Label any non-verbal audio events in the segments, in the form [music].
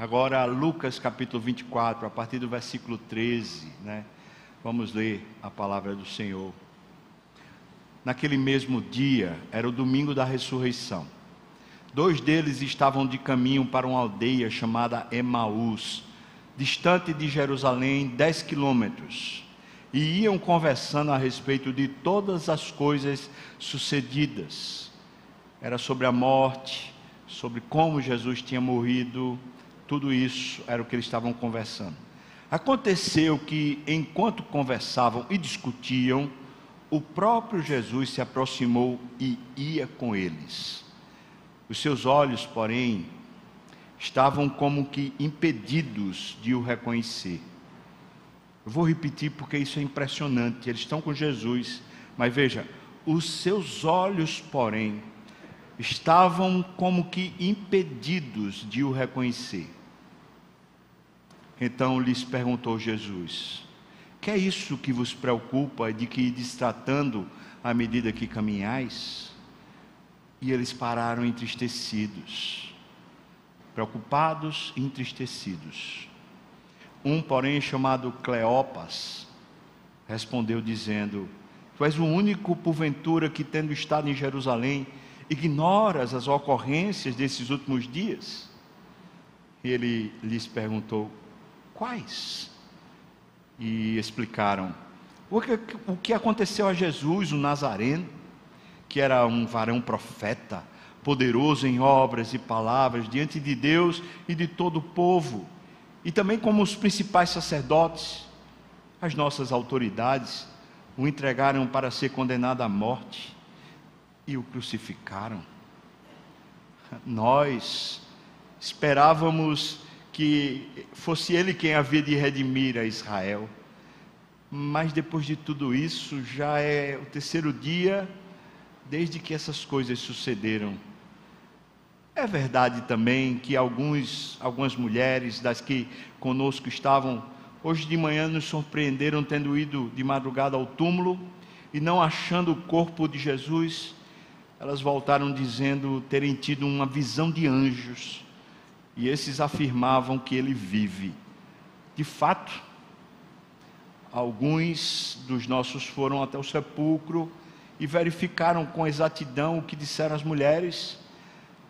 Agora, Lucas capítulo 24, a partir do versículo 13, né? Vamos ler a palavra do Senhor. Naquele mesmo dia, era o domingo da ressurreição. Dois deles estavam de caminho para uma aldeia chamada Emaús, distante de Jerusalém, dez quilômetros, e iam conversando a respeito de todas as coisas sucedidas. Era sobre a morte, sobre como Jesus tinha morrido, tudo isso era o que eles estavam conversando. Aconteceu que, enquanto conversavam e discutiam, o próprio Jesus se aproximou e ia com eles. Os seus olhos, porém, estavam como que impedidos de o reconhecer. Eu vou repetir porque isso é impressionante. Eles estão com Jesus, mas veja, os seus olhos, porém, estavam como que impedidos de o reconhecer. Então lhes perguntou Jesus: Que é isso que vos preocupa de que destratando à medida que caminhais? E eles pararam entristecidos, preocupados e entristecidos. Um, porém, chamado Cleopas, respondeu dizendo: Tu és o único, porventura, que tendo estado em Jerusalém, ignoras as ocorrências desses últimos dias? Ele lhes perguntou: Quais? E explicaram: O que, o que aconteceu a Jesus, o Nazareno? que era um varão profeta, poderoso em obras e palavras diante de Deus e de todo o povo, e também como os principais sacerdotes, as nossas autoridades, o entregaram para ser condenado à morte e o crucificaram. Nós esperávamos que fosse ele quem havia de redimir a Israel, mas depois de tudo isso, já é o terceiro dia desde que essas coisas sucederam. É verdade também que alguns, algumas mulheres das que conosco estavam, hoje de manhã nos surpreenderam tendo ido de madrugada ao túmulo e não achando o corpo de Jesus, elas voltaram dizendo terem tido uma visão de anjos e esses afirmavam que ele vive. De fato, alguns dos nossos foram até o sepulcro e verificaram com exatidão o que disseram as mulheres,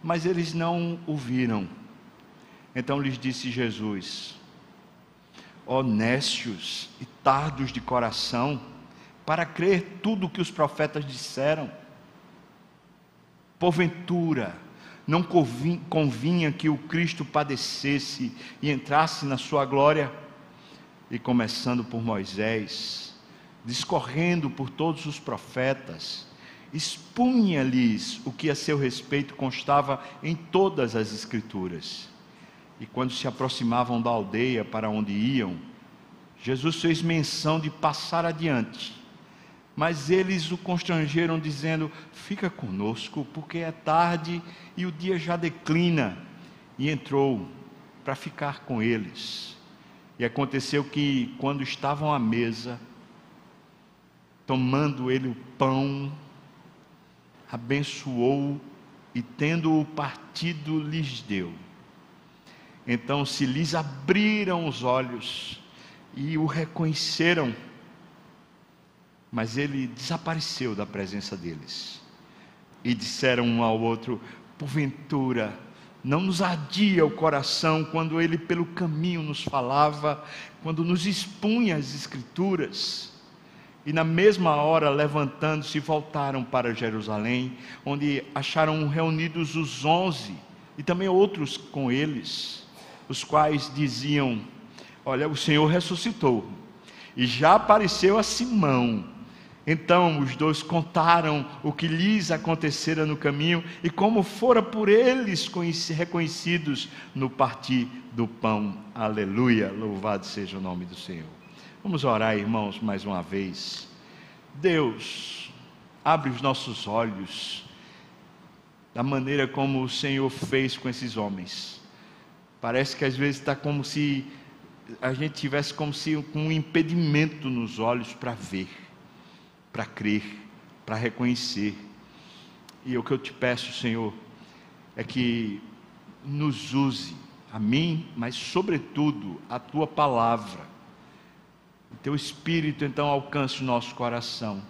mas eles não o viram. Então lhes disse Jesus: Honestos e tardos de coração, para crer tudo o que os profetas disseram. Porventura, não convinha que o Cristo padecesse e entrasse na sua glória? E começando por Moisés, discorrendo por todos os profetas, expunha-lhes o que a seu respeito constava em todas as Escrituras. E quando se aproximavam da aldeia para onde iam, Jesus fez menção de passar adiante. Mas eles o constrangeram, dizendo: Fica conosco, porque é tarde e o dia já declina. E entrou para ficar com eles. E aconteceu que, quando estavam à mesa, tomando ele o pão, abençoou e, tendo-o partido, lhes deu. Então se lhes abriram os olhos e o reconheceram, mas ele desapareceu da presença deles. E disseram um ao outro: Porventura, não nos ardia o coração quando ele pelo caminho nos falava, quando nos expunha as Escrituras e na mesma hora, levantando-se, voltaram para Jerusalém, onde acharam reunidos os onze e também outros com eles, os quais diziam: Olha, o Senhor ressuscitou e já apareceu a Simão. Então os dois contaram o que lhes acontecera no caminho e como fora por eles reconhecidos no partir do pão. Aleluia! Louvado seja o nome do Senhor. Vamos orar, irmãos, mais uma vez. Deus, abre os nossos olhos da maneira como o Senhor fez com esses homens. Parece que às vezes está como se a gente tivesse como se um impedimento nos olhos para ver, para crer, para reconhecer. E o que eu te peço, Senhor, é que nos use a mim, mas sobretudo a tua palavra. O teu espírito então alcance o nosso coração.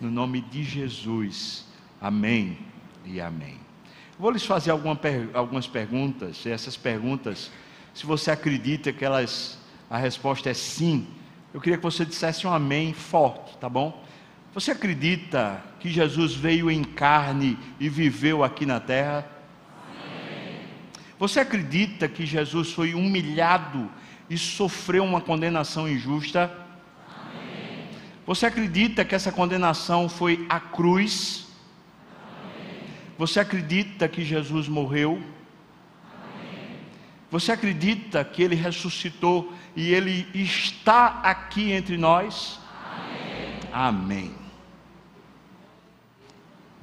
No nome de Jesus. Amém e amém. Vou lhes fazer alguma, algumas perguntas, e essas perguntas, se você acredita que elas, a resposta é sim, eu queria que você dissesse um amém forte, tá bom? Você acredita que Jesus veio em carne e viveu aqui na terra? Você acredita que Jesus foi humilhado e sofreu uma condenação injusta? Amém. Você acredita que essa condenação foi a cruz? Amém. Você acredita que Jesus morreu? Amém. Você acredita que ele ressuscitou e ele está aqui entre nós? Amém.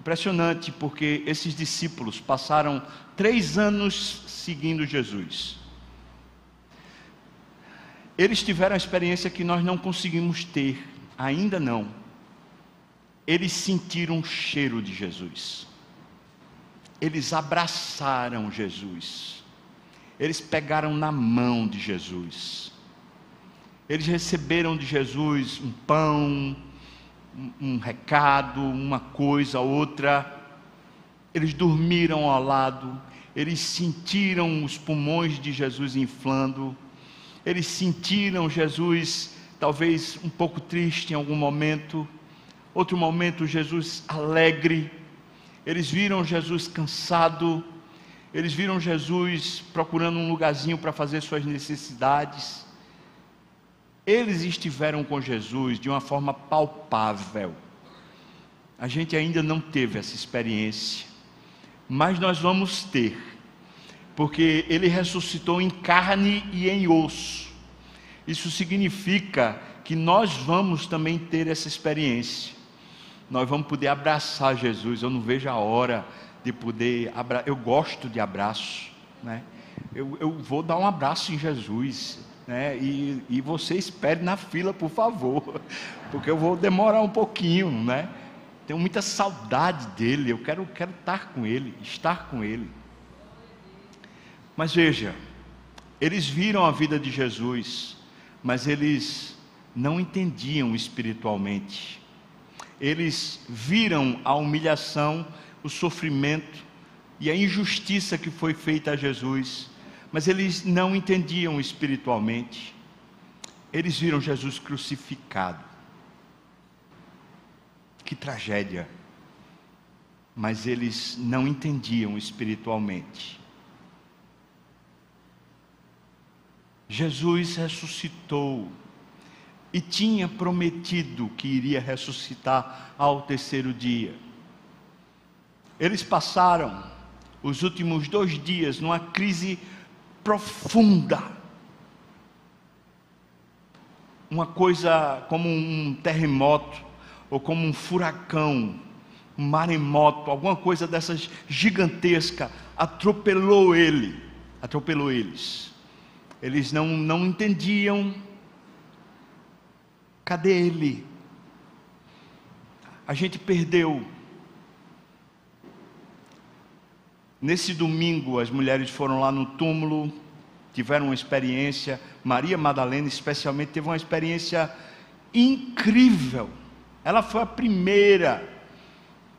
Impressionante, porque esses discípulos passaram três anos seguindo Jesus. Eles tiveram a experiência que nós não conseguimos ter, ainda não. Eles sentiram o cheiro de Jesus. Eles abraçaram Jesus. Eles pegaram na mão de Jesus. Eles receberam de Jesus um pão, um, recado, uma coisa, outra. Eles dormiram ao lado, eles sentiram os pulmões de Jesus inflando, eles sentiram Jesus talvez um pouco triste em algum momento, outro momento Jesus alegre, eles viram Jesus cansado, eles viram Jesus procurando um lugarzinho para fazer suas necessidades. Eles estiveram com Jesus de uma forma palpável. A gente ainda não teve essa experiência mas nós vamos ter, porque ele ressuscitou em carne e em osso. Isso significa que nós vamos também ter essa experiência. Nós vamos poder abraçar Jesus. Eu não vejo a hora de poder abraçar. Eu gosto de abraço, né? Eu, eu, vou dar um abraço em Jesus, né? E, e você espere na fila, por favor, [laughs] porque eu vou demorar um pouquinho, né? Tenho muita saudade dele, eu quero, quero estar com ele, estar com ele. Mas veja, eles viram a vida de Jesus, mas eles não entendiam espiritualmente. Eles viram a humilhação, o sofrimento e a injustiça que foi feita a Jesus, mas eles não entendiam espiritualmente. Eles viram Jesus crucificado. Que tragédia. Mas eles não entendiam espiritualmente. Jesus ressuscitou e tinha prometido que iria ressuscitar ao terceiro dia. Eles passaram os últimos dois dias numa crise profunda. Uma coisa como um terremoto ou como um furacão, um maremoto, alguma coisa dessas gigantesca, atropelou ele, atropelou eles. Eles não, não entendiam. Cadê ele? A gente perdeu. Nesse domingo, as mulheres foram lá no túmulo, tiveram uma experiência. Maria Madalena, especialmente, teve uma experiência incrível ela foi a primeira.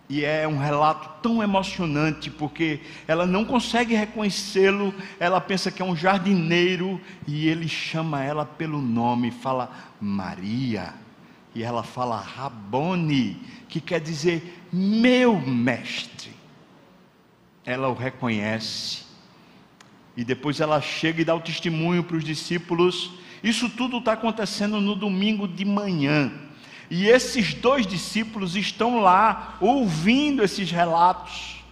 E é um relato tão emocionante, porque ela não consegue reconhecê-lo, ela pensa que é um jardineiro, e ele chama ela pelo nome, fala Maria, e ela fala Rabone, que quer dizer meu mestre. Ela o reconhece, e depois ela chega e dá o testemunho para os discípulos. Isso tudo está acontecendo no domingo de manhã. E esses dois discípulos estão lá ouvindo esses relatos.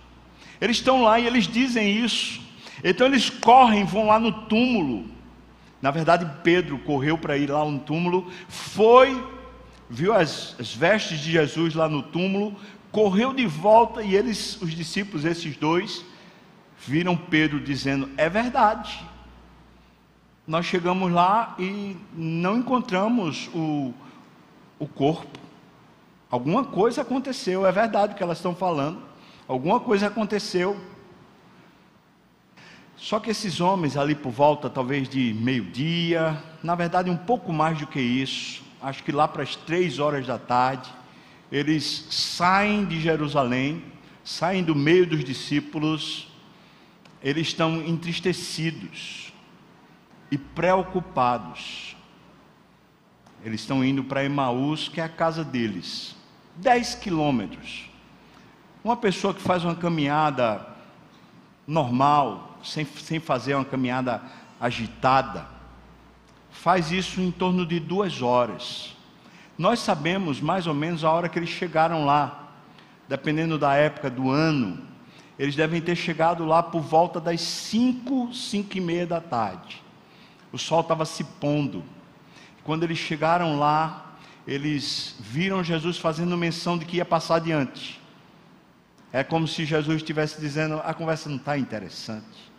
Eles estão lá e eles dizem isso. Então eles correm, vão lá no túmulo. Na verdade, Pedro correu para ir lá no túmulo, foi, viu as, as vestes de Jesus lá no túmulo, correu de volta e eles, os discípulos, esses dois, viram Pedro dizendo: É verdade. Nós chegamos lá e não encontramos o o corpo. Alguma coisa aconteceu, é verdade o que elas estão falando. Alguma coisa aconteceu. Só que esses homens, ali por volta talvez de meio-dia, na verdade um pouco mais do que isso, acho que lá para as três horas da tarde, eles saem de Jerusalém, saem do meio dos discípulos, eles estão entristecidos e preocupados. Eles estão indo para Emaús, que é a casa deles, dez quilômetros. Uma pessoa que faz uma caminhada normal, sem, sem fazer uma caminhada agitada, faz isso em torno de duas horas. Nós sabemos mais ou menos a hora que eles chegaram lá, dependendo da época do ano, eles devem ter chegado lá por volta das cinco, cinco e meia da tarde. O sol estava se pondo. Quando eles chegaram lá, eles viram Jesus fazendo menção de que ia passar adiante. É como se Jesus estivesse dizendo: a conversa não está interessante.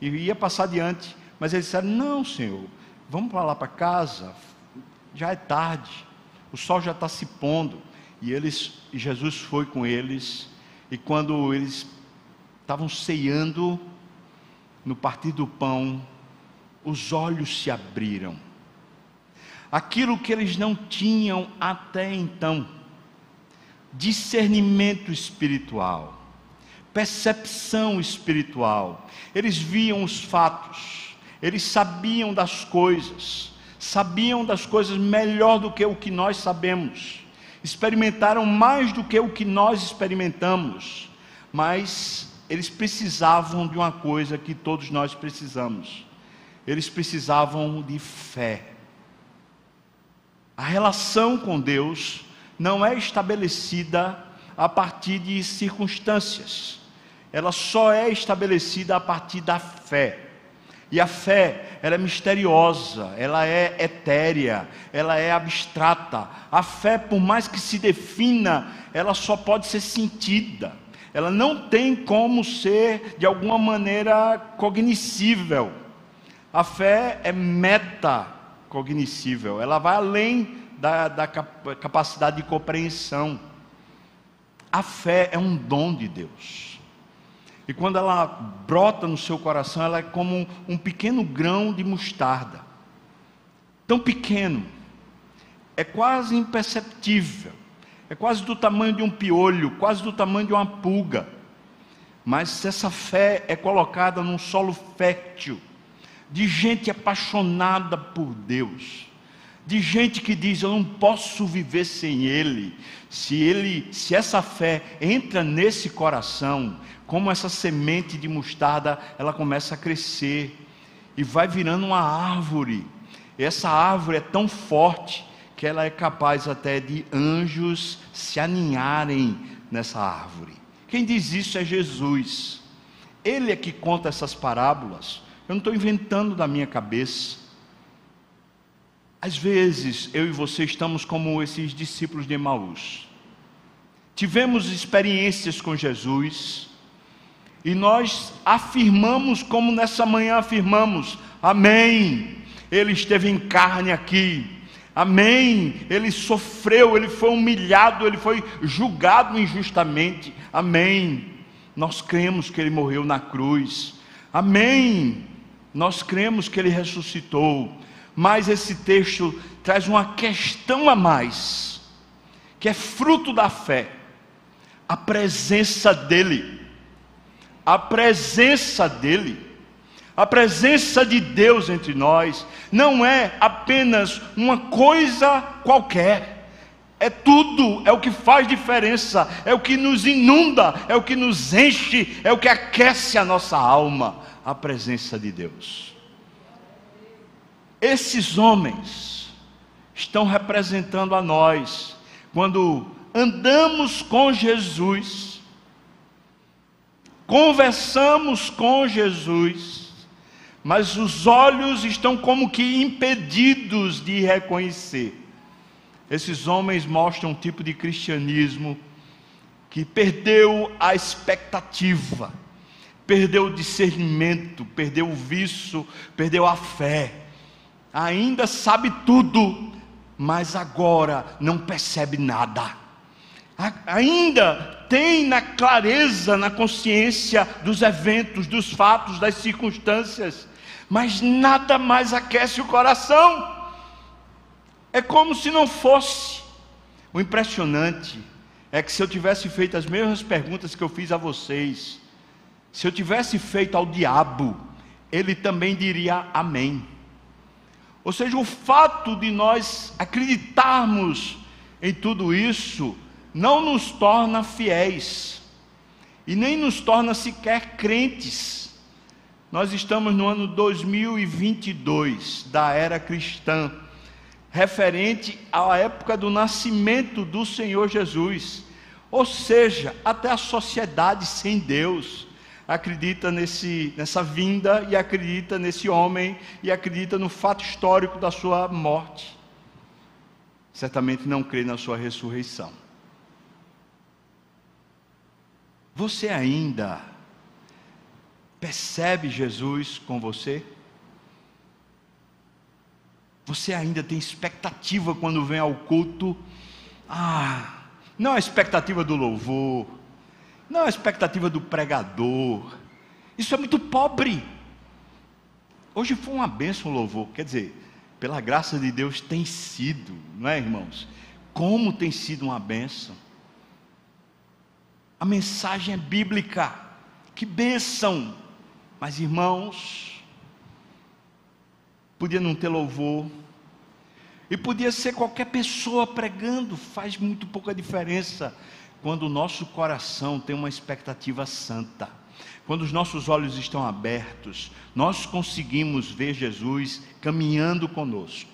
E ia passar adiante, mas eles disseram: não, Senhor, vamos para lá para casa, já é tarde, o sol já está se pondo. E eles, Jesus foi com eles, e quando eles estavam ceando no partir do pão, os olhos se abriram. Aquilo que eles não tinham até então, discernimento espiritual, percepção espiritual, eles viam os fatos, eles sabiam das coisas, sabiam das coisas melhor do que o que nós sabemos, experimentaram mais do que o que nós experimentamos, mas eles precisavam de uma coisa que todos nós precisamos. Eles precisavam de fé. A relação com Deus não é estabelecida a partir de circunstâncias. Ela só é estabelecida a partir da fé. E a fé, ela é misteriosa, ela é etérea, ela é abstrata. A fé, por mais que se defina, ela só pode ser sentida. Ela não tem como ser de alguma maneira cognoscível. A fé é metacognoscível, ela vai além da, da capacidade de compreensão. A fé é um dom de Deus. E quando ela brota no seu coração, ela é como um, um pequeno grão de mostarda. Tão pequeno, é quase imperceptível, é quase do tamanho de um piolho, quase do tamanho de uma pulga. Mas se essa fé é colocada num solo fértil, de gente apaixonada por Deus, de gente que diz eu não posso viver sem ele. Se ele, se essa fé entra nesse coração, como essa semente de mostarda, ela começa a crescer e vai virando uma árvore. Essa árvore é tão forte que ela é capaz até de anjos se aninharem nessa árvore. Quem diz isso é Jesus. Ele é que conta essas parábolas. Eu não estou inventando da minha cabeça. Às vezes, eu e você estamos como esses discípulos de Emaús. Tivemos experiências com Jesus, e nós afirmamos, como nessa manhã afirmamos: Amém. Ele esteve em carne aqui. Amém. Ele sofreu, ele foi humilhado, ele foi julgado injustamente. Amém. Nós cremos que ele morreu na cruz. Amém. Nós cremos que ele ressuscitou. Mas esse texto traz uma questão a mais, que é fruto da fé, a presença dele a presença dEle, a presença de Deus entre nós, não é apenas uma coisa qualquer, é tudo, é o que faz diferença, é o que nos inunda, é o que nos enche, é o que aquece a nossa alma, a presença de Deus. Esses homens estão representando a nós, quando andamos com Jesus, conversamos com Jesus, mas os olhos estão como que impedidos de reconhecer. Esses homens mostram um tipo de cristianismo que perdeu a expectativa, perdeu o discernimento, perdeu o vício, perdeu a fé. Ainda sabe tudo, mas agora não percebe nada ainda tem na clareza, na consciência dos eventos, dos fatos, das circunstâncias, mas nada mais aquece o coração. É como se não fosse. O impressionante é que se eu tivesse feito as mesmas perguntas que eu fiz a vocês, se eu tivesse feito ao diabo, ele também diria amém. Ou seja, o fato de nós acreditarmos em tudo isso não nos torna fiéis e nem nos torna sequer crentes. Nós estamos no ano 2022 da era cristã, referente à época do nascimento do Senhor Jesus. Ou seja, até a sociedade sem Deus acredita nesse, nessa vinda e acredita nesse homem e acredita no fato histórico da sua morte. Certamente não crê na sua ressurreição. Você ainda percebe Jesus com você? Você ainda tem expectativa quando vem ao culto? Ah, não a expectativa do louvor, não a expectativa do pregador. Isso é muito pobre. Hoje foi uma bênção o louvor, quer dizer, pela graça de Deus tem sido, não é, irmãos? Como tem sido uma bênção. A mensagem é bíblica. Que bênção! Mas irmãos, podia não ter louvor, e podia ser qualquer pessoa pregando, faz muito pouca diferença quando o nosso coração tem uma expectativa santa. Quando os nossos olhos estão abertos, nós conseguimos ver Jesus caminhando conosco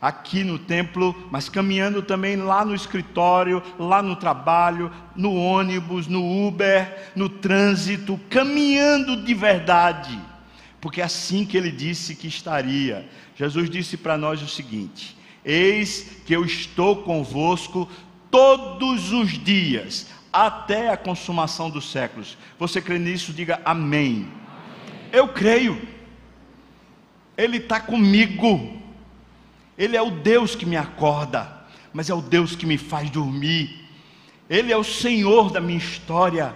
aqui no templo, mas caminhando também lá no escritório, lá no trabalho, no ônibus, no Uber, no trânsito, caminhando de verdade, porque é assim que ele disse que estaria. Jesus disse para nós o seguinte: Eis que eu estou convosco todos os dias, até a consumação dos séculos. Você crê nisso? Diga amém. amém. Eu creio. Ele está comigo. Ele é o Deus que me acorda, mas é o Deus que me faz dormir. Ele é o Senhor da minha história.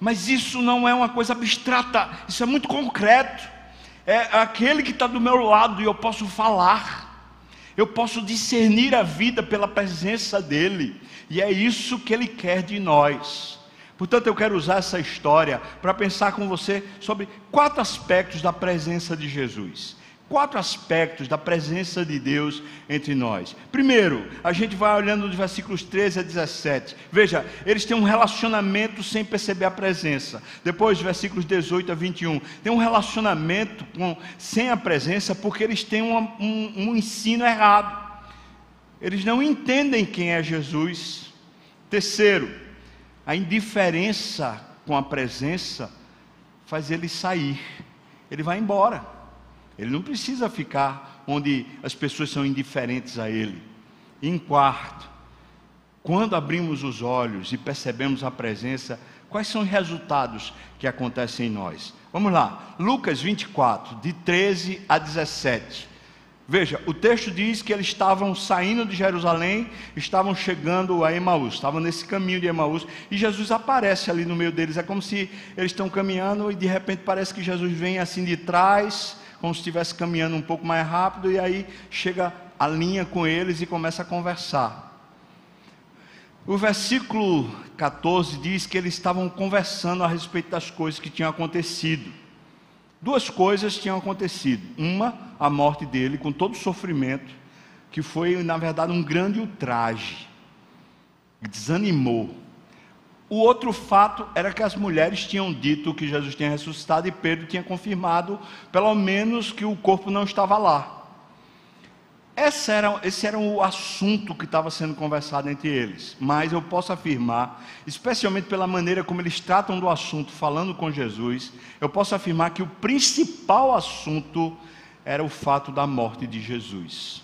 Mas isso não é uma coisa abstrata, isso é muito concreto. É aquele que está do meu lado e eu posso falar, eu posso discernir a vida pela presença dEle, e é isso que Ele quer de nós. Portanto, eu quero usar essa história para pensar com você sobre quatro aspectos da presença de Jesus quatro aspectos da presença de Deus entre nós. Primeiro, a gente vai olhando dos versículos 13 a 17. Veja, eles têm um relacionamento sem perceber a presença. Depois, versículos 18 a 21, tem um relacionamento com, sem a presença porque eles têm um, um, um ensino errado. Eles não entendem quem é Jesus. Terceiro, a indiferença com a presença faz ele sair. Ele vai embora. Ele não precisa ficar onde as pessoas são indiferentes a ele. em quarto, quando abrimos os olhos e percebemos a presença, quais são os resultados que acontecem em nós? Vamos lá, Lucas 24, de 13 a 17. Veja, o texto diz que eles estavam saindo de Jerusalém, estavam chegando a Emaús, estavam nesse caminho de Emaús, e Jesus aparece ali no meio deles. É como se eles estão caminhando e de repente parece que Jesus vem assim de trás como se estivesse caminhando um pouco mais rápido, e aí chega a linha com eles e começa a conversar. O versículo 14 diz que eles estavam conversando a respeito das coisas que tinham acontecido. Duas coisas tinham acontecido. Uma, a morte dele, com todo o sofrimento, que foi, na verdade, um grande ultraje. Desanimou. O outro fato era que as mulheres tinham dito que Jesus tinha ressuscitado e Pedro tinha confirmado, pelo menos, que o corpo não estava lá. Esse era, esse era o assunto que estava sendo conversado entre eles. Mas eu posso afirmar, especialmente pela maneira como eles tratam do assunto, falando com Jesus, eu posso afirmar que o principal assunto era o fato da morte de Jesus.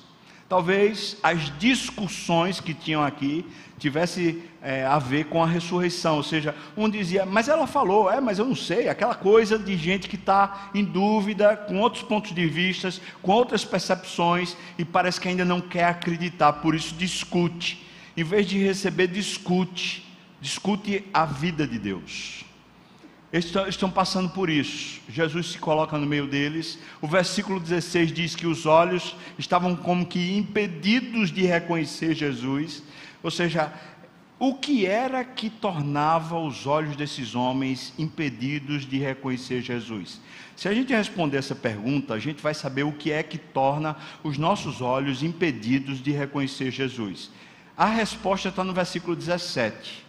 Talvez as discussões que tinham aqui tivesse é, a ver com a ressurreição, ou seja, um dizia, mas ela falou, é, mas eu não sei, aquela coisa de gente que está em dúvida, com outros pontos de vista, com outras percepções e parece que ainda não quer acreditar, por isso discute. Em vez de receber, discute. discute a vida de Deus. Eles estão passando por isso. Jesus se coloca no meio deles. O versículo 16 diz que os olhos estavam como que impedidos de reconhecer Jesus. Ou seja, o que era que tornava os olhos desses homens impedidos de reconhecer Jesus? Se a gente responder essa pergunta, a gente vai saber o que é que torna os nossos olhos impedidos de reconhecer Jesus. A resposta está no versículo 17.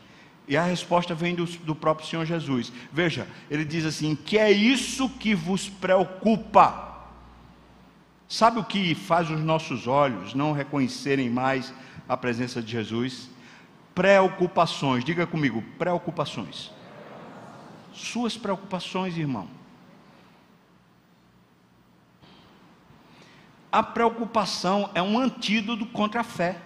E a resposta vem do, do, próprio Senhor Jesus. Veja, ele diz assim: que é isso que vos preocupa? Sabe o que faz os nossos olhos não reconhecerem mais a presença de Jesus? Preocupações, diga comigo, preocupações. Suas preocupações, irmão. A preocupação é um antídoto contra a fé.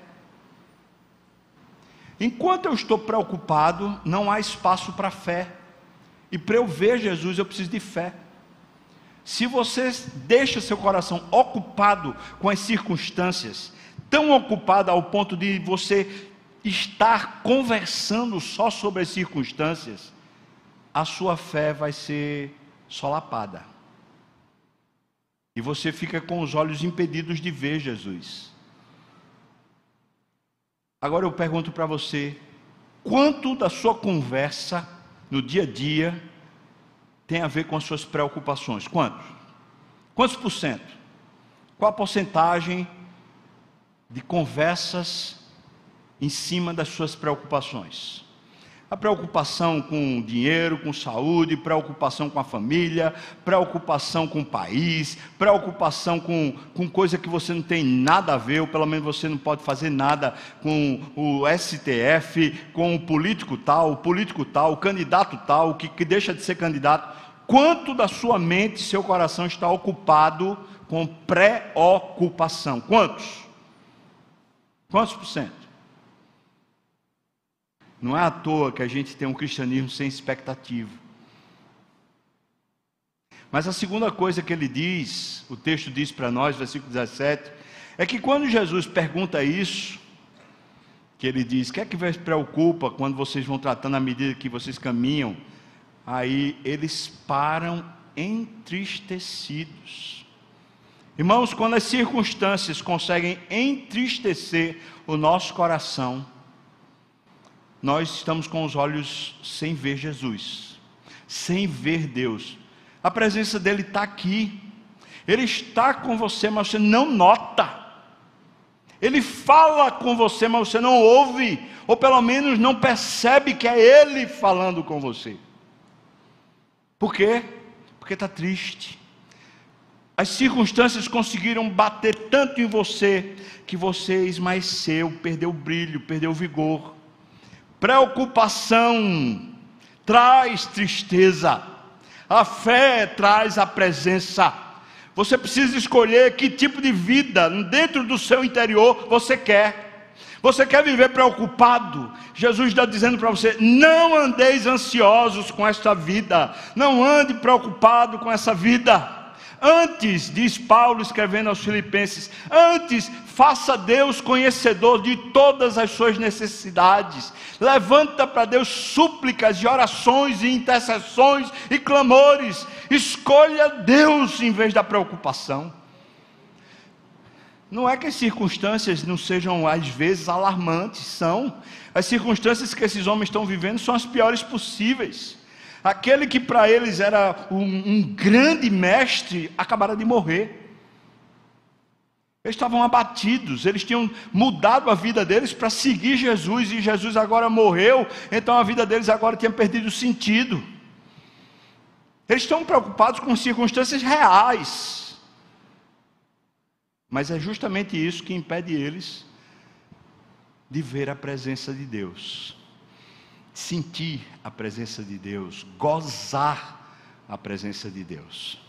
Enquanto eu estou preocupado, não há espaço para fé. E para eu ver Jesus, eu preciso de fé. Se você deixa seu coração ocupado com as circunstâncias, tão ocupado ao ponto de você estar conversando só sobre as circunstâncias, a sua fé vai ser solapada. E você fica com os olhos impedidos de ver Jesus. Agora eu pergunto para você: quanto da sua conversa no dia a dia tem a ver com as suas preocupações? Quantos? Quantos por cento? Qual a porcentagem de conversas em cima das suas preocupações? A preocupação com dinheiro, com saúde, preocupação com a família, preocupação com o país, preocupação com, com coisa que você não tem nada a ver, ou pelo menos você não pode fazer nada com o STF, com o político tal, o político tal, o candidato tal, que, que deixa de ser candidato. Quanto da sua mente, seu coração está ocupado com preocupação? Quantos? Quantos por cento? Não é à toa que a gente tem um cristianismo sem expectativa. Mas a segunda coisa que ele diz, o texto diz para nós, versículo 17, é que quando Jesus pergunta isso, que ele diz: O que é que vos preocupa quando vocês vão tratando à medida que vocês caminham? Aí eles param entristecidos. Irmãos, quando as circunstâncias conseguem entristecer o nosso coração, nós estamos com os olhos sem ver Jesus, sem ver Deus. A presença dele está aqui, ele está com você, mas você não nota. Ele fala com você, mas você não ouve, ou pelo menos não percebe que é Ele falando com você. Por quê? Porque está triste. As circunstâncias conseguiram bater tanto em você que você esmaeceu, perdeu o brilho, perdeu o vigor. Preocupação traz tristeza, a fé traz a presença. Você precisa escolher que tipo de vida dentro do seu interior você quer. Você quer viver preocupado? Jesus está dizendo para você: não andeis ansiosos com esta vida, não ande preocupado com essa vida. Antes, diz Paulo escrevendo aos Filipenses, antes faça Deus conhecedor de todas as suas necessidades. Levanta para Deus súplicas e orações e intercessões e clamores. Escolha Deus em vez da preocupação. Não é que as circunstâncias não sejam às vezes alarmantes, são. As circunstâncias que esses homens estão vivendo são as piores possíveis. Aquele que para eles era um, um grande mestre, acabara de morrer. Eles estavam abatidos, eles tinham mudado a vida deles para seguir Jesus, e Jesus agora morreu, então a vida deles agora tinha perdido sentido. Eles estão preocupados com circunstâncias reais, mas é justamente isso que impede eles de ver a presença de Deus sentir a presença de Deus, gozar a presença de Deus.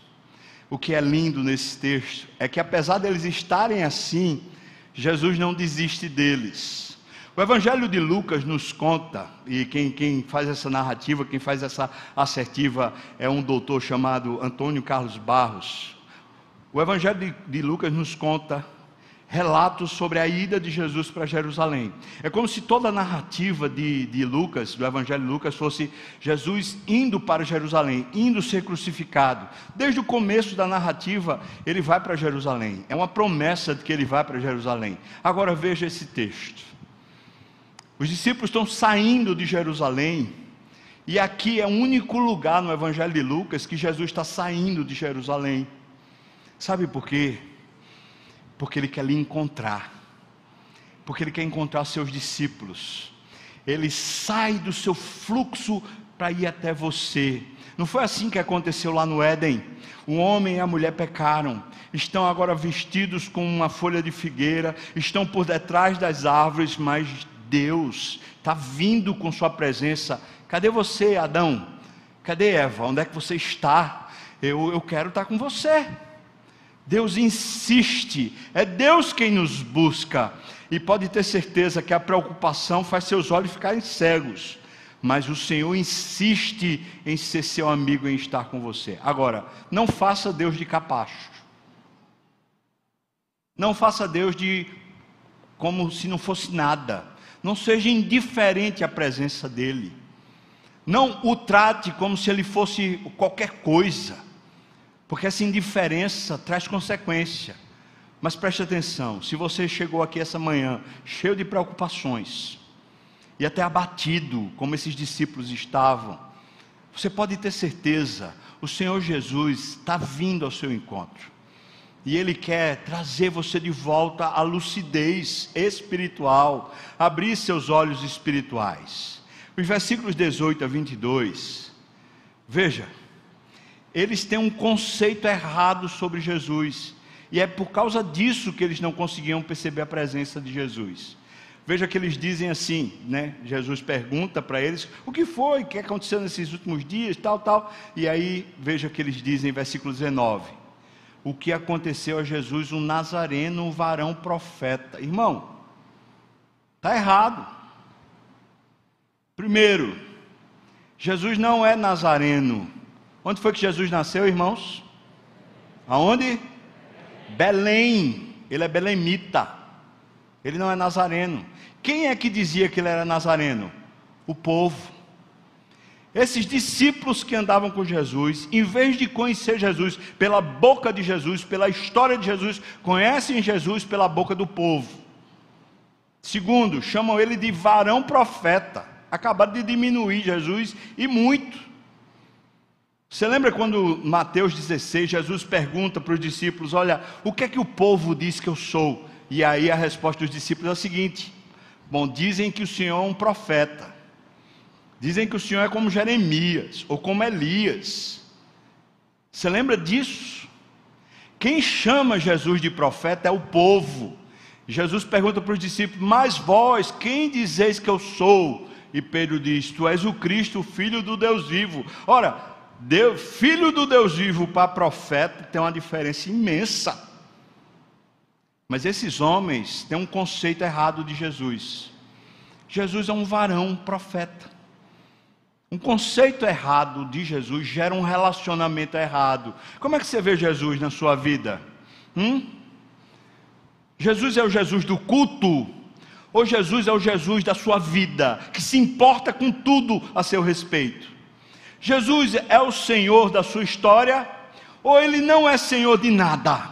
O que é lindo nesse texto é que, apesar deles estarem assim, Jesus não desiste deles. O Evangelho de Lucas nos conta, e quem, quem, faz essa narrativa, quem faz essa assertiva é um doutor chamado Antônio Carlos Barros. O Evangelho de, de Lucas nos conta relatos sobre a ida de Jesus para Jerusalém. É como se toda a narrativa de, de Lucas, do Evangelho de Lucas, fosse Jesus indo para Jerusalém, indo ser crucificado. Desde o começo da narrativa, ele vai para Jerusalém. É uma promessa de que ele vai para Jerusalém. Agora veja esse texto. Os discípulos estão saindo de Jerusalém, e aqui é o único lugar no Evangelho de Lucas que Jesus está saindo de Jerusalém. Sabe por quê? Porque ele quer lhe encontrar, porque ele quer encontrar seus discípulos. Ele sai do seu fluxo para ir até você. Não foi assim que aconteceu lá no Éden. O homem e a mulher pecaram, estão agora vestidos com uma folha de figueira, estão por detrás das árvores, mas Deus está vindo com Sua presença. Cadê você, Adão? Cadê Eva? Onde é que você está? Eu, eu quero estar com você. Deus insiste, é Deus quem nos busca, e pode ter certeza que a preocupação faz seus olhos ficarem cegos, mas o Senhor insiste em ser seu amigo, em estar com você. Agora, não faça Deus de capacho, não faça Deus de como se não fosse nada, não seja indiferente à presença dEle, não o trate como se ele fosse qualquer coisa porque essa indiferença traz consequência. Mas preste atenção: se você chegou aqui essa manhã cheio de preocupações, e até abatido, como esses discípulos estavam, você pode ter certeza, o Senhor Jesus está vindo ao seu encontro. E Ele quer trazer você de volta à lucidez espiritual, abrir seus olhos espirituais. Os versículos 18 a 22, veja, eles têm um conceito errado sobre Jesus. E é por causa disso que eles não conseguiam perceber a presença de Jesus. Veja que eles dizem assim, né? Jesus pergunta para eles o que foi, o que aconteceu nesses últimos dias, tal, tal. E aí, veja que eles dizem, versículo 19: O que aconteceu a Jesus, um nazareno, um varão profeta. Irmão, está errado. Primeiro, Jesus não é nazareno. Onde foi que Jesus nasceu, irmãos? Aonde? Belém. Ele é belemita. Ele não é nazareno. Quem é que dizia que ele era nazareno? O povo. Esses discípulos que andavam com Jesus, em vez de conhecer Jesus pela boca de Jesus, pela história de Jesus, conhecem Jesus pela boca do povo. Segundo, chamam ele de varão profeta. Acabaram de diminuir Jesus e muito. Você lembra quando Mateus 16, Jesus pergunta para os discípulos: Olha, o que é que o povo diz que eu sou? E aí a resposta dos discípulos é a seguinte: Bom, dizem que o Senhor é um profeta, dizem que o Senhor é como Jeremias ou como Elias. Você lembra disso? Quem chama Jesus de profeta é o povo. Jesus pergunta para os discípulos: Mas vós, quem dizeis que eu sou? E Pedro diz: Tu és o Cristo, o Filho do Deus vivo. Ora, Deus, filho do Deus vivo para profeta tem uma diferença imensa. Mas esses homens têm um conceito errado de Jesus. Jesus é um varão profeta. Um conceito errado de Jesus gera um relacionamento errado. Como é que você vê Jesus na sua vida? Hum? Jesus é o Jesus do culto? Ou Jesus é o Jesus da sua vida, que se importa com tudo a seu respeito? Jesus é o Senhor da sua história ou ele não é Senhor de nada?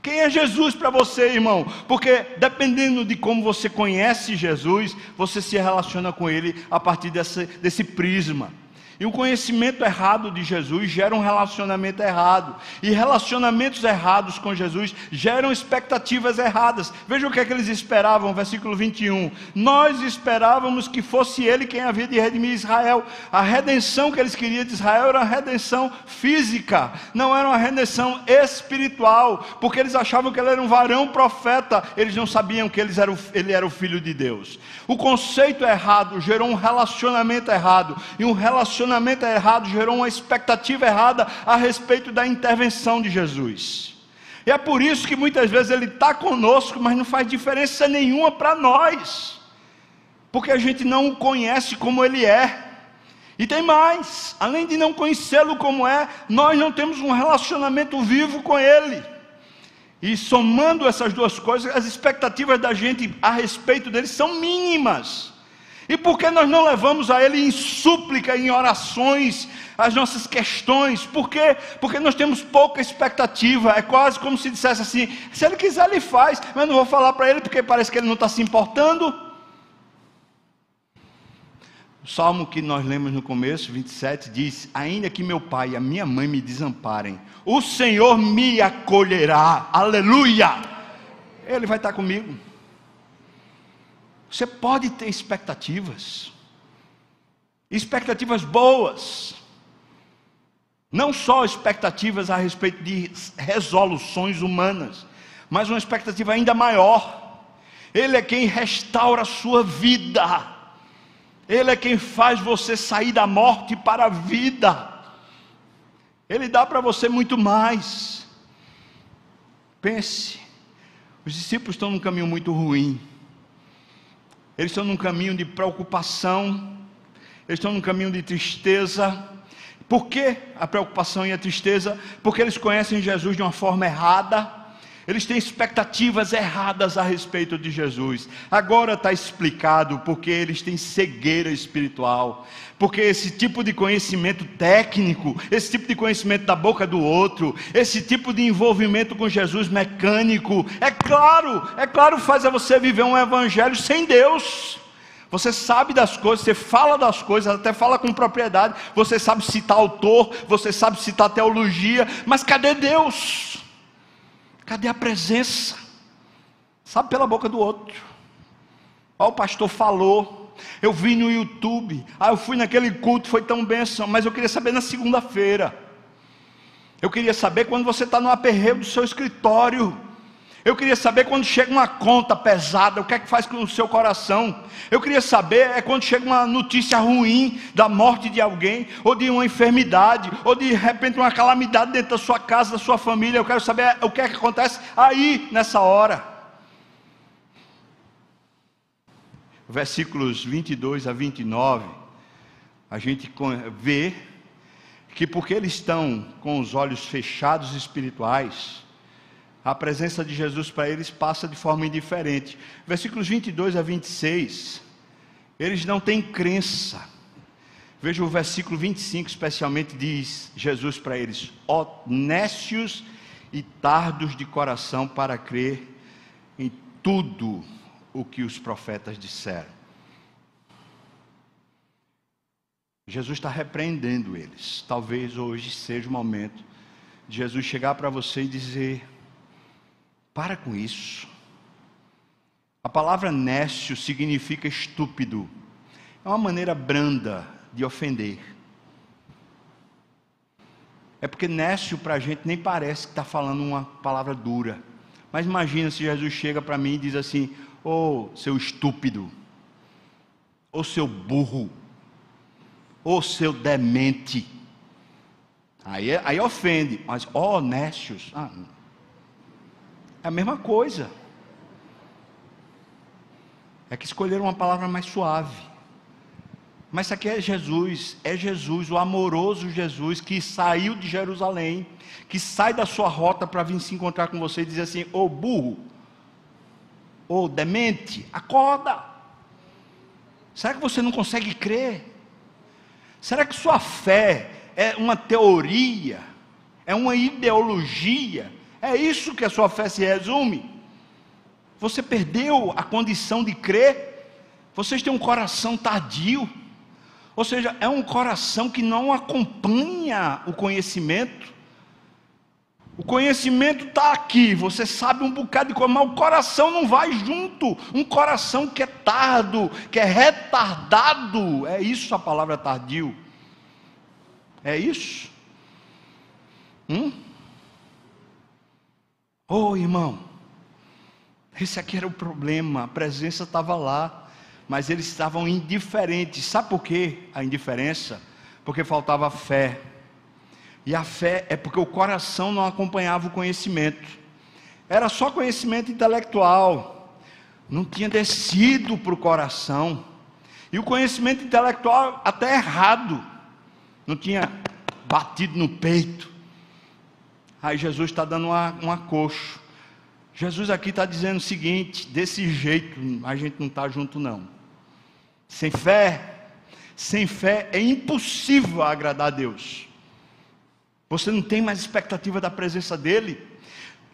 Quem é Jesus para você, irmão? Porque dependendo de como você conhece Jesus, você se relaciona com ele a partir desse, desse prisma. E o conhecimento errado de Jesus gera um relacionamento errado. E relacionamentos errados com Jesus geram expectativas erradas. Veja o que é que eles esperavam, versículo 21. Nós esperávamos que fosse Ele quem havia de redimir Israel. A redenção que eles queriam de Israel era uma redenção física, não era uma redenção espiritual, porque eles achavam que ele era um varão profeta, eles não sabiam que ele era o filho de Deus. O conceito errado gerou um relacionamento errado, e um relacionamento errado gerou uma expectativa errada a respeito da intervenção de Jesus. E é por isso que muitas vezes Ele está conosco, mas não faz diferença nenhuma para nós, porque a gente não o conhece como Ele é. E tem mais, além de não conhecê-lo como é, nós não temos um relacionamento vivo com Ele. E somando essas duas coisas, as expectativas da gente a respeito dele são mínimas. E por que nós não levamos a Ele em súplica, em orações, as nossas questões? Por quê? Porque nós temos pouca expectativa. É quase como se dissesse assim: se Ele quiser, Ele faz, mas não vou falar para Ele porque parece que Ele não está se importando. O salmo que nós lemos no começo, 27, diz: Ainda que meu pai e a minha mãe me desamparem, o Senhor me acolherá. Aleluia! Ele vai estar comigo. Você pode ter expectativas, expectativas boas, não só expectativas a respeito de resoluções humanas, mas uma expectativa ainda maior. Ele é quem restaura a sua vida, Ele é quem faz você sair da morte para a vida, Ele dá para você muito mais. Pense, os discípulos estão num caminho muito ruim. Eles estão num caminho de preocupação, eles estão num caminho de tristeza. Por que a preocupação e a tristeza? Porque eles conhecem Jesus de uma forma errada, eles têm expectativas erradas a respeito de Jesus. Agora está explicado porque eles têm cegueira espiritual. Porque esse tipo de conhecimento técnico, esse tipo de conhecimento da boca do outro, esse tipo de envolvimento com Jesus mecânico, é claro, é claro, faz a você viver um evangelho sem Deus. Você sabe das coisas, você fala das coisas, até fala com propriedade, você sabe citar autor, você sabe citar teologia, mas cadê Deus? Cadê a presença? Sabe pela boca do outro. Ó, o pastor falou. Eu vi no YouTube. Ah, eu fui naquele culto, foi tão benção. Mas eu queria saber na segunda-feira. Eu queria saber quando você está no aperreio do seu escritório. Eu queria saber quando chega uma conta pesada, o que é que faz com o seu coração. Eu queria saber é quando chega uma notícia ruim da morte de alguém, ou de uma enfermidade, ou de repente uma calamidade dentro da sua casa, da sua família. Eu quero saber o que é que acontece aí nessa hora. Versículos 22 a 29, a gente vê que porque eles estão com os olhos fechados espirituais, a presença de Jesus para eles passa de forma indiferente. Versículos 22 a 26, eles não têm crença. Veja o versículo 25, especialmente, diz Jesus para eles: nécios e tardos de coração para crer em tudo o que os profetas disseram. Jesus está repreendendo eles. Talvez hoje seja o momento de Jesus chegar para você e dizer: para com isso. A palavra nécio significa estúpido. É uma maneira branda de ofender. É porque nécio para a gente nem parece que está falando uma palavra dura. Mas imagina se Jesus chega para mim e diz assim: Ô oh, seu estúpido, ô oh, seu burro, ô oh, seu demente. Aí, aí ofende, mas ó, oh, nécios. Ah, é a mesma coisa. É que escolheram uma palavra mais suave. Mas isso aqui é Jesus, é Jesus, o amoroso Jesus que saiu de Jerusalém, que sai da sua rota para vir se encontrar com você e dizer assim: Ô oh, burro, ô oh, demente, acorda. Será que você não consegue crer? Será que sua fé é uma teoria, é uma ideologia? É isso que a sua fé se resume. Você perdeu a condição de crer. Vocês têm um coração tardio. Ou seja, é um coração que não acompanha o conhecimento. O conhecimento está aqui, você sabe um bocado de coisa, mas o coração não vai junto. Um coração que é tardo, que é retardado. É isso a palavra tardio. É isso. Hum? Oh, irmão, esse aqui era o problema, a presença estava lá, mas eles estavam indiferentes. Sabe por quê a indiferença? Porque faltava fé. E a fé é porque o coração não acompanhava o conhecimento. Era só conhecimento intelectual. Não tinha descido para o coração. E o conhecimento intelectual até errado. Não tinha batido no peito. Aí Jesus está dando uma, um acocho. Jesus aqui está dizendo o seguinte: desse jeito a gente não está junto, não. Sem fé, sem fé é impossível agradar a Deus. Você não tem mais expectativa da presença dEle.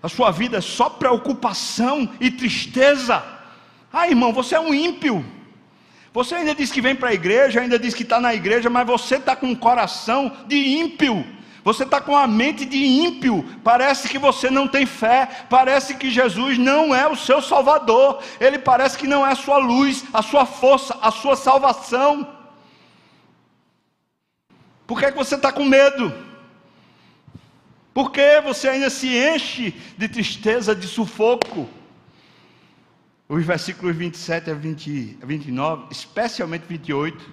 A sua vida é só preocupação e tristeza. Ah, irmão, você é um ímpio. Você ainda diz que vem para a igreja, ainda diz que está na igreja, mas você está com um coração de ímpio. Você está com a mente de ímpio. Parece que você não tem fé. Parece que Jesus não é o seu Salvador. Ele parece que não é a sua luz, a sua força, a sua salvação. Por que, é que você está com medo? Por que você ainda se enche de tristeza, de sufoco? Os versículos 27 a, 20, a 29, especialmente 28,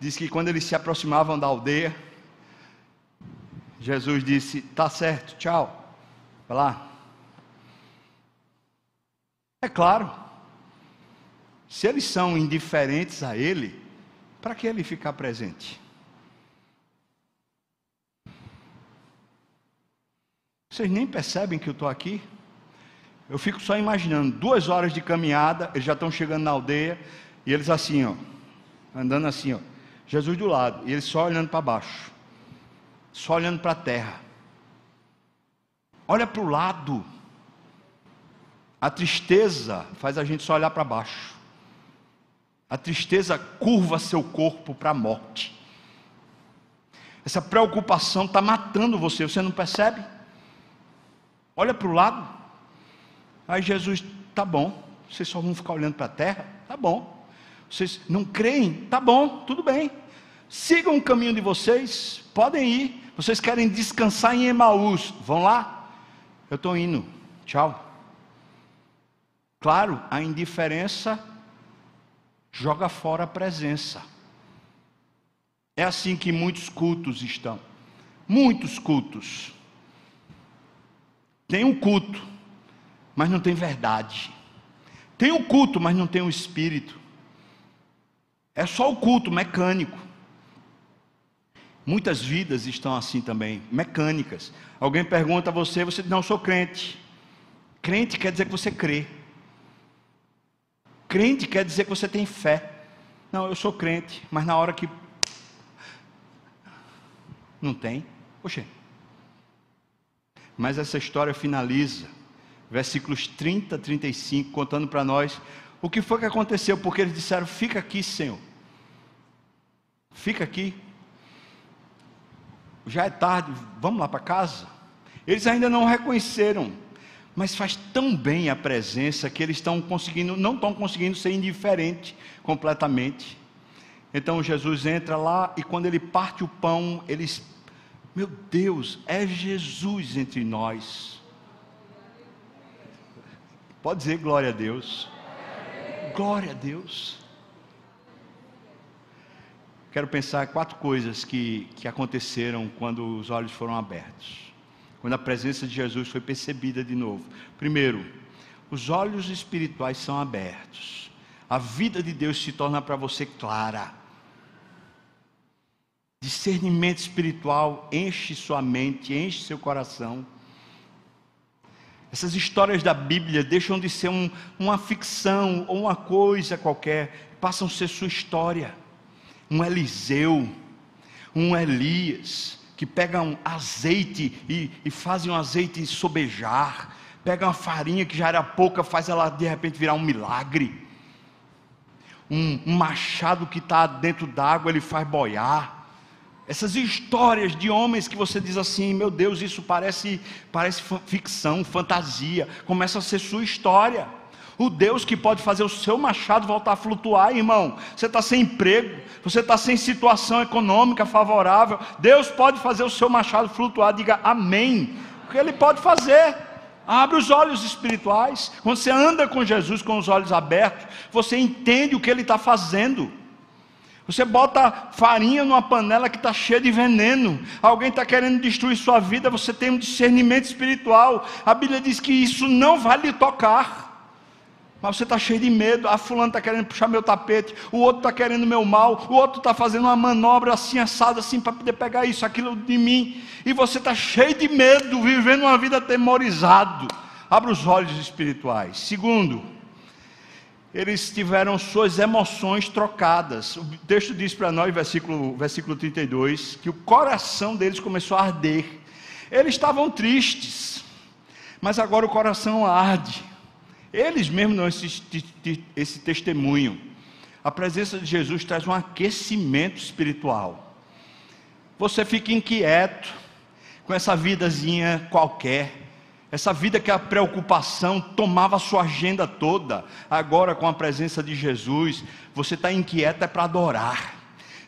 diz que quando eles se aproximavam da aldeia, Jesus disse: Tá certo, tchau. Vai lá. É claro, se eles são indiferentes a Ele, para que Ele ficar presente? Vocês nem percebem que eu estou aqui? Eu fico só imaginando, duas horas de caminhada, eles já estão chegando na aldeia, e eles assim, ó, andando assim, ó, Jesus do lado, e eles só olhando para baixo, só olhando para a terra. Olha para o lado. A tristeza faz a gente só olhar para baixo. A tristeza curva seu corpo para a morte. Essa preocupação está matando você, você não percebe? Olha para o lado. Aí Jesus, tá bom, vocês só vão ficar olhando para a terra? Tá bom. Vocês não creem? Tá bom, tudo bem. Sigam o caminho de vocês, podem ir. Vocês querem descansar em Emaús? Vão lá? Eu estou indo. Tchau. Claro, a indiferença joga fora a presença. É assim que muitos cultos estão. Muitos cultos. Tem um culto, mas não tem verdade. Tem o um culto, mas não tem o um espírito. É só o culto mecânico. Muitas vidas estão assim também, mecânicas. Alguém pergunta a você, você diz, não, sou crente. Crente quer dizer que você crê. Crente quer dizer que você tem fé. Não, eu sou crente, mas na hora que. Não tem. Poxa. Mas essa história finaliza versículos 30 35, contando para nós o que foi que aconteceu, porque eles disseram: Fica aqui, Senhor, fica aqui, já é tarde, vamos lá para casa. Eles ainda não reconheceram, mas faz tão bem a presença que eles estão conseguindo, não estão conseguindo ser indiferente completamente. Então Jesus entra lá e quando ele parte o pão, eles, meu Deus, é Jesus entre nós. Pode dizer glória a Deus. Glória a Deus. Quero pensar quatro coisas que, que aconteceram quando os olhos foram abertos. Quando a presença de Jesus foi percebida de novo. Primeiro, os olhos espirituais são abertos. A vida de Deus se torna para você clara. Discernimento espiritual enche sua mente, enche seu coração. Essas histórias da Bíblia deixam de ser um, uma ficção ou uma coisa qualquer, passam a ser sua história. Um Eliseu, um Elias, que pegam azeite e, e fazem o azeite sobejar, pegam a farinha que já era pouca, faz ela de repente virar um milagre. Um, um machado que está dentro d'água, ele faz boiar essas histórias de homens que você diz assim, meu Deus, isso parece, parece ficção, fantasia, começa a ser sua história. O Deus que pode fazer o seu machado voltar a flutuar, irmão. Você está sem emprego, você está sem situação econômica favorável. Deus pode fazer o seu machado flutuar. Diga amém. Porque Ele pode fazer. Abre os olhos espirituais. Quando você anda com Jesus com os olhos abertos, você entende o que Ele está fazendo. Você bota farinha numa panela que está cheia de veneno. Alguém está querendo destruir sua vida. Você tem um discernimento espiritual. A Bíblia diz que isso não vai lhe tocar. Mas você está cheio de medo. A fulano está querendo puxar meu tapete. O outro está querendo meu mal. O outro está fazendo uma manobra assim, assada, assim, para poder pegar isso, aquilo de mim. E você está cheio de medo, vivendo uma vida atemorizado. abra os olhos espirituais. Segundo, eles tiveram suas emoções trocadas. O texto diz para nós, versículo, versículo 32, que o coração deles começou a arder. Eles estavam tristes, mas agora o coração arde. Eles mesmos dão esse, esse testemunho. A presença de Jesus traz um aquecimento espiritual. Você fica inquieto com essa vidazinha qualquer, essa vida que a preocupação tomava sua agenda toda. Agora, com a presença de Jesus, você está inquieto é para adorar,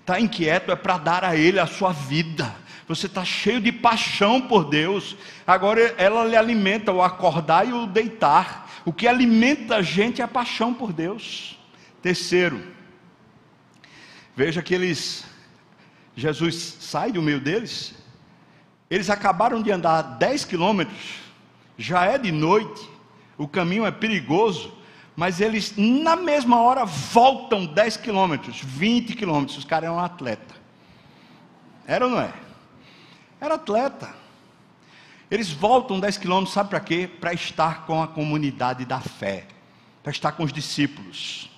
está inquieto é para dar a Ele a sua vida. Você está cheio de paixão por Deus. Agora ela lhe alimenta o acordar e o deitar. O que alimenta a gente é a paixão por Deus. Terceiro, veja que eles, Jesus sai do meio deles, eles acabaram de andar 10 quilômetros, já é de noite, o caminho é perigoso, mas eles na mesma hora voltam 10 quilômetros, 20 quilômetros, os caras eram atleta. Era ou não é? Era atleta. Eles voltam 10 quilômetros, sabe para quê? Para estar com a comunidade da fé, para estar com os discípulos.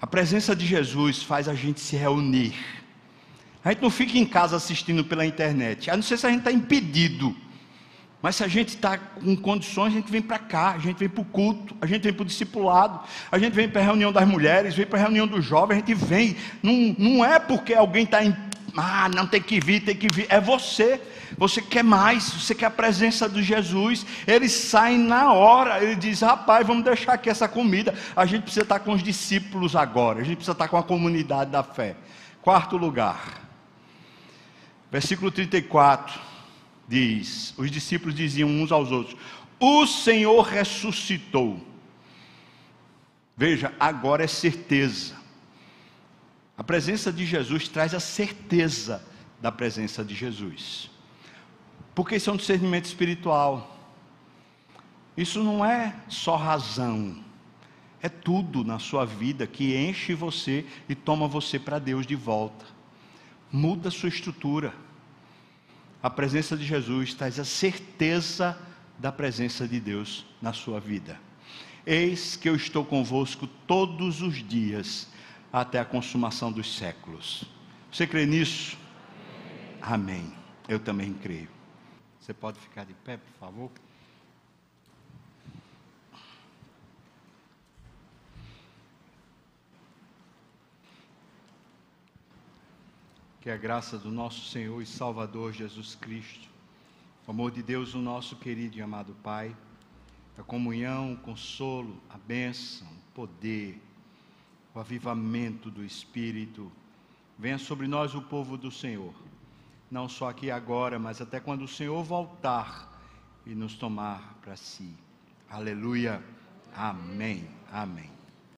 A presença de Jesus faz a gente se reunir. A gente não fica em casa assistindo pela internet. A não ser se a gente está impedido. Mas se a gente está com condições, a gente vem para cá, a gente vem para o culto, a gente vem para o discipulado, a gente vem para a reunião das mulheres, vem para a reunião dos jovens, a gente vem. Não, não é porque alguém está. Ah, não tem que vir, tem que vir. É você. Você quer mais, você quer a presença de Jesus. Eles saem na hora. Ele diz: rapaz, vamos deixar aqui essa comida. A gente precisa estar com os discípulos agora. A gente precisa estar com a comunidade da fé. Quarto lugar. Versículo 34 diz: Os discípulos diziam uns aos outros: O Senhor ressuscitou. Veja, agora é certeza. A presença de Jesus traz a certeza da presença de Jesus. Porque isso é um discernimento espiritual. Isso não é só razão. É tudo na sua vida que enche você e toma você para Deus de volta. Muda sua estrutura. A presença de Jesus traz a certeza da presença de Deus na sua vida. Eis que eu estou convosco todos os dias até a consumação dos séculos. Você crê nisso? Amém. Eu também creio. Você pode ficar de pé, por favor? Que a graça do nosso Senhor e Salvador Jesus Cristo, o amor de Deus, o nosso querido e amado Pai, a comunhão, o consolo, a bênção, o poder, o avivamento do Espírito, venha sobre nós o povo do Senhor não só aqui agora, mas até quando o Senhor voltar e nos tomar para si. Aleluia. Amém. Amém.